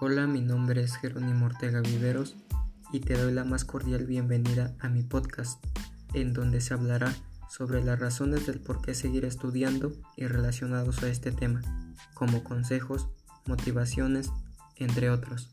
Hola, mi nombre es Jerónimo Ortega Viveros y te doy la más cordial bienvenida a mi podcast, en donde se hablará sobre las razones del por qué seguir estudiando y relacionados a este tema, como consejos, motivaciones, entre otros.